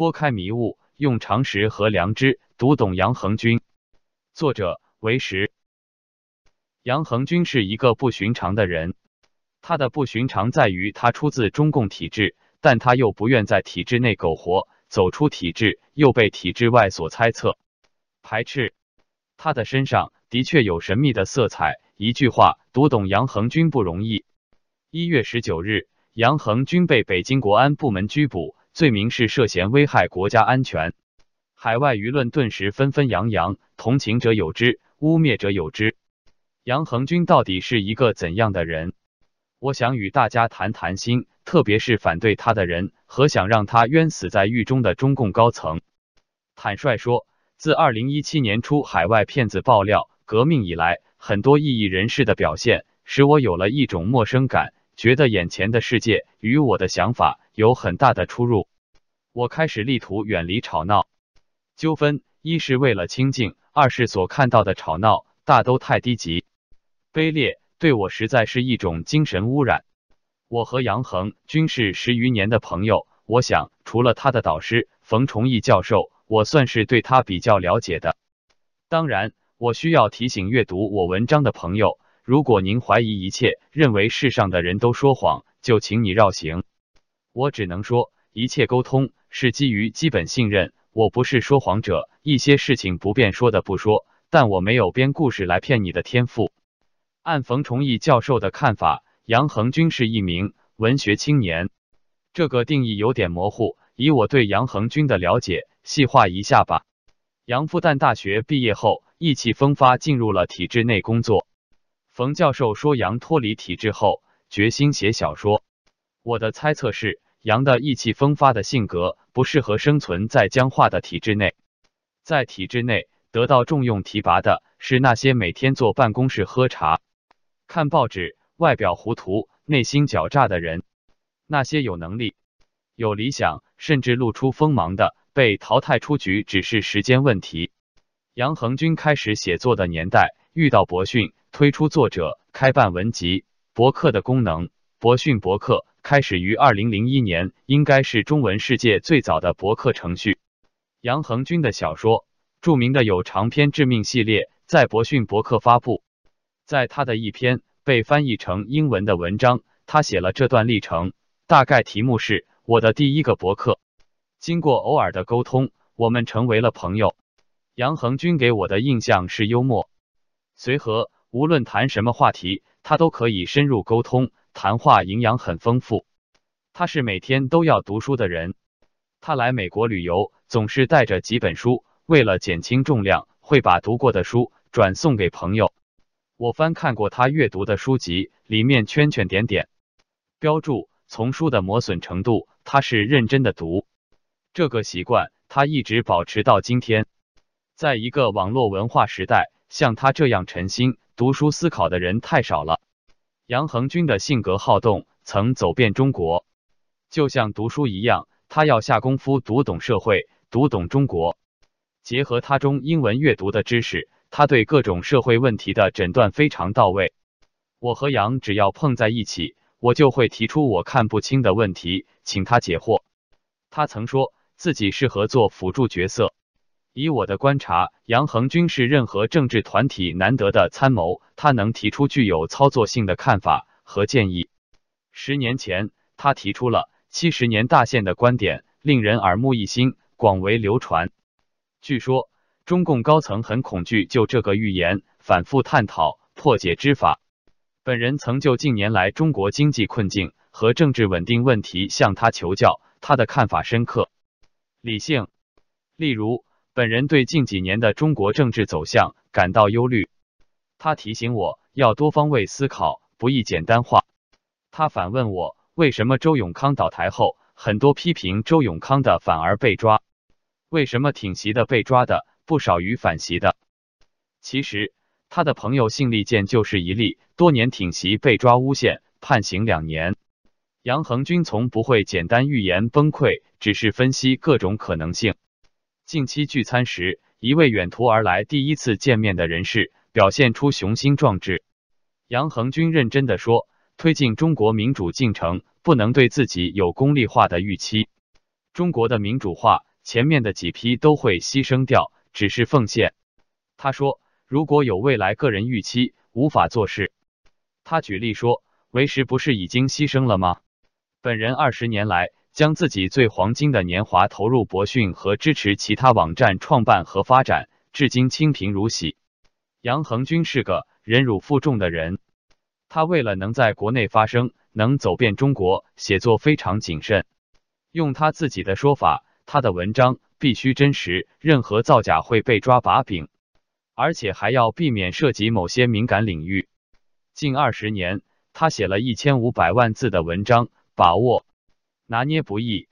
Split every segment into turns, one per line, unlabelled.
拨开迷雾，用常识和良知读懂杨恒军。作者为时。杨恒军是一个不寻常的人，他的不寻常在于他出自中共体制，但他又不愿在体制内苟活，走出体制又被体制外所猜测、排斥。他的身上的确有神秘的色彩。一句话，读懂杨恒军不容易。一月十九日，杨恒军被北京国安部门拘捕，罪名是涉嫌危害国家安全。海外舆论顿时纷纷扬扬，同情者有之，污蔑者有之。杨恒军到底是一个怎样的人？我想与大家谈谈心，特别是反对他的人和想让他冤死在狱中的中共高层。坦率说，自二零一七年初海外骗子爆料革命以来，很多异议人士的表现使我有了一种陌生感，觉得眼前的世界与我的想法有很大的出入。我开始力图远离吵闹纠纷，一是为了清静，二是所看到的吵闹大都太低级、卑劣，对我实在是一种精神污染。我和杨恒均是十余年的朋友，我想除了他的导师冯崇义教授，我算是对他比较了解的。当然。我需要提醒阅读我文章的朋友，如果您怀疑一切，认为世上的人都说谎，就请你绕行。我只能说，一切沟通是基于基本信任。我不是说谎者，一些事情不便说的不说，但我没有编故事来骗你的天赋。按冯崇义教授的看法，杨恒军是一名文学青年，这个定义有点模糊。以我对杨恒军的了解，细化一下吧。杨复旦大学毕业后。意气风发进入了体制内工作。冯教授说，杨脱离体制后决心写小说。我的猜测是，杨的意气风发的性格不适合生存在僵化的体制内。在体制内得到重用提拔的是那些每天坐办公室喝茶、看报纸、外表糊涂、内心狡诈的人。那些有能力、有理想，甚至露出锋芒的，被淘汰出局只是时间问题。杨恒军开始写作的年代，遇到博讯推出作者开办文集博客的功能。博讯博客开始于二零零一年，应该是中文世界最早的博客程序。杨恒军的小说，著名的有长篇《致命》系列，在博讯博客发布。在他的一篇被翻译成英文的文章，他写了这段历程，大概题目是“我的第一个博客”。经过偶尔的沟通，我们成为了朋友。杨恒军给我的印象是幽默、随和，无论谈什么话题，他都可以深入沟通，谈话营养很丰富。他是每天都要读书的人，他来美国旅游总是带着几本书，为了减轻重量，会把读过的书转送给朋友。我翻看过他阅读的书籍，里面圈圈点点，标注丛书的磨损程度，他是认真的读。这个习惯他一直保持到今天。在一个网络文化时代，像他这样沉心读书思考的人太少了。杨恒军的性格好动，曾走遍中国，就像读书一样，他要下功夫读懂社会，读懂中国。结合他中英文阅读的知识，他对各种社会问题的诊断非常到位。我和杨只要碰在一起，我就会提出我看不清的问题，请他解惑。他曾说自己适合做辅助角色。以我的观察，杨恒军是任何政治团体难得的参谋，他能提出具有操作性的看法和建议。十年前，他提出了七十年大限的观点，令人耳目一新，广为流传。据说中共高层很恐惧就这个预言，反复探讨破解之法。本人曾就近年来中国经济困境和政治稳定问题向他求教，他的看法深刻、理性。例如。本人对近几年的中国政治走向感到忧虑，他提醒我要多方位思考，不易简单化。他反问我，为什么周永康倒台后，很多批评周永康的反而被抓？为什么挺习的被抓的不少于反习的？其实，他的朋友信利健就是一例，多年挺习被抓诬陷，判刑两年。杨恒军从不会简单预言崩溃，只是分析各种可能性。近期聚餐时，一位远途而来、第一次见面的人士表现出雄心壮志。杨恒军认真的说：“推进中国民主进程，不能对自己有功利化的预期。中国的民主化前面的几批都会牺牲掉，只是奉献。他说，如果有未来个人预期，无法做事。他举例说，为时不是已经牺牲了吗？本人二十年来，将自己最黄金的年华投入博讯和支持其他网站创办和发展，至今清贫如洗。杨恒军是个忍辱负重的人，他为了能在国内发声，能走遍中国，写作非常谨慎。用他自己的说法，他的文章必须真实，任何造假会被抓把柄，而且还要避免涉及某些敏感领域。近二十年，他写了一千五百万字的文章。把握拿捏不易。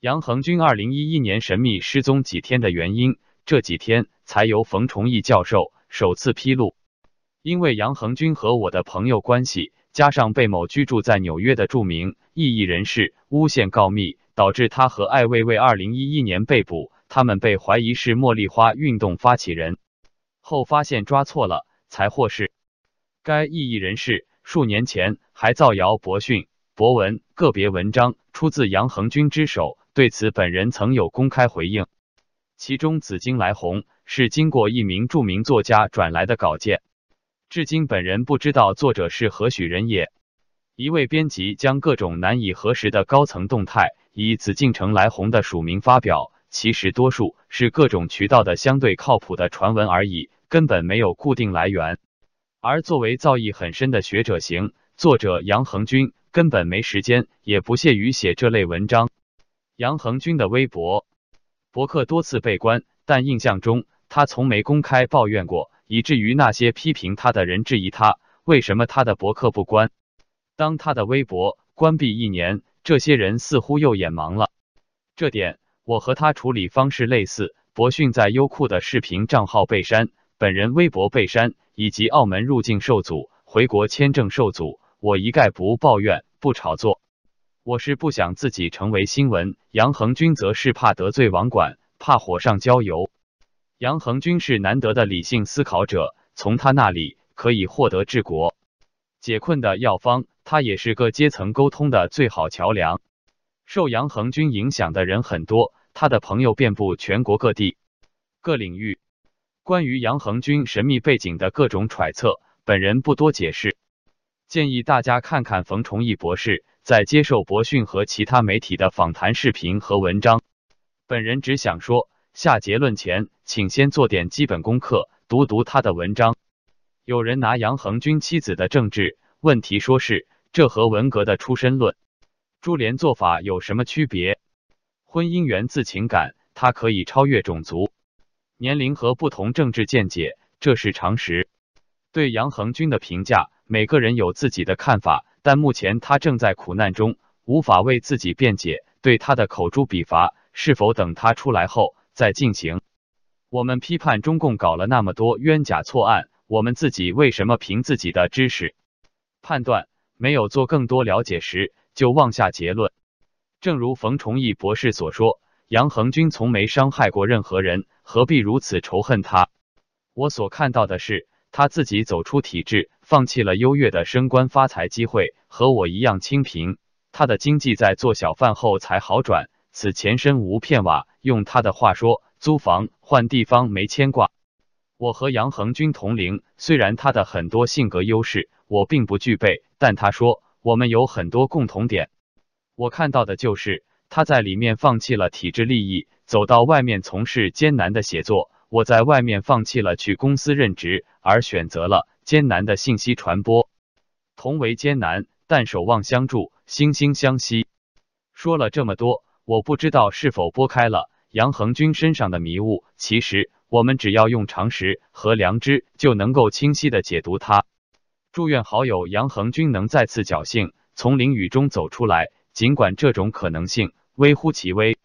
杨恒军二零一一年神秘失踪几天的原因，这几天才由冯崇义教授首次披露。因为杨恒军和我的朋友关系，加上被某居住在纽约的著名异议人士诬陷告密，导致他和艾薇薇二零一一年被捕。他们被怀疑是茉莉花运动发起人，后发现抓错了，才获释。该异议人士数年前还造谣博讯。博文个别文章出自杨恒军之手，对此本人曾有公开回应。其中《紫荆来鸿》是经过一名著名作家转来的稿件，至今本人不知道作者是何许人也。一位编辑将各种难以核实的高层动态以紫禁城来鸿的署名发表，其实多数是各种渠道的相对靠谱的传闻而已，根本没有固定来源。而作为造诣很深的学者型作者杨恒军。根本没时间，也不屑于写这类文章。杨恒军的微博、博客多次被关，但印象中他从没公开抱怨过，以至于那些批评他的人质疑他为什么他的博客不关。当他的微博关闭一年，这些人似乎又眼盲了。这点我和他处理方式类似。博讯在优酷的视频账号被删，本人微博被删，以及澳门入境受阻、回国签证受阻。我一概不抱怨，不炒作。我是不想自己成为新闻。杨恒军则是怕得罪网管，怕火上浇油。杨恒军是难得的理性思考者，从他那里可以获得治国解困的药方。他也是各阶层沟通的最好桥梁。受杨恒军影响的人很多，他的朋友遍布全国各地、各领域。关于杨恒军神秘背景的各种揣测，本人不多解释。建议大家看看冯崇义博士在接受博讯和其他媒体的访谈视频和文章。本人只想说，下结论前，请先做点基本功课，读读他的文章。有人拿杨恒军妻子的政治问题说事，这和文革的出身论、株连做法有什么区别？婚姻源自情感，它可以超越种族、年龄和不同政治见解，这是常识。对杨恒军的评价。每个人有自己的看法，但目前他正在苦难中，无法为自己辩解。对他的口诛笔伐，是否等他出来后再进行？我们批判中共搞了那么多冤假错案，我们自己为什么凭自己的知识判断，没有做更多了解时就妄下结论？正如冯崇义博士所说，杨恒军从没伤害过任何人，何必如此仇恨他？我所看到的是。他自己走出体制，放弃了优越的升官发财机会，和我一样清贫。他的经济在做小贩后才好转，此前身无片瓦。用他的话说，租房换地方没牵挂。我和杨恒军同龄，虽然他的很多性格优势我并不具备，但他说我们有很多共同点。我看到的就是他在里面放弃了体制利益，走到外面从事艰难的写作。我在外面放弃了去公司任职，而选择了艰难的信息传播。同为艰难，但守望相助，惺惺相惜。说了这么多，我不知道是否拨开了杨恒军身上的迷雾。其实，我们只要用常识和良知，就能够清晰的解读它。祝愿好友杨恒军能再次侥幸从囹圄中走出来，尽管这种可能性微乎其微。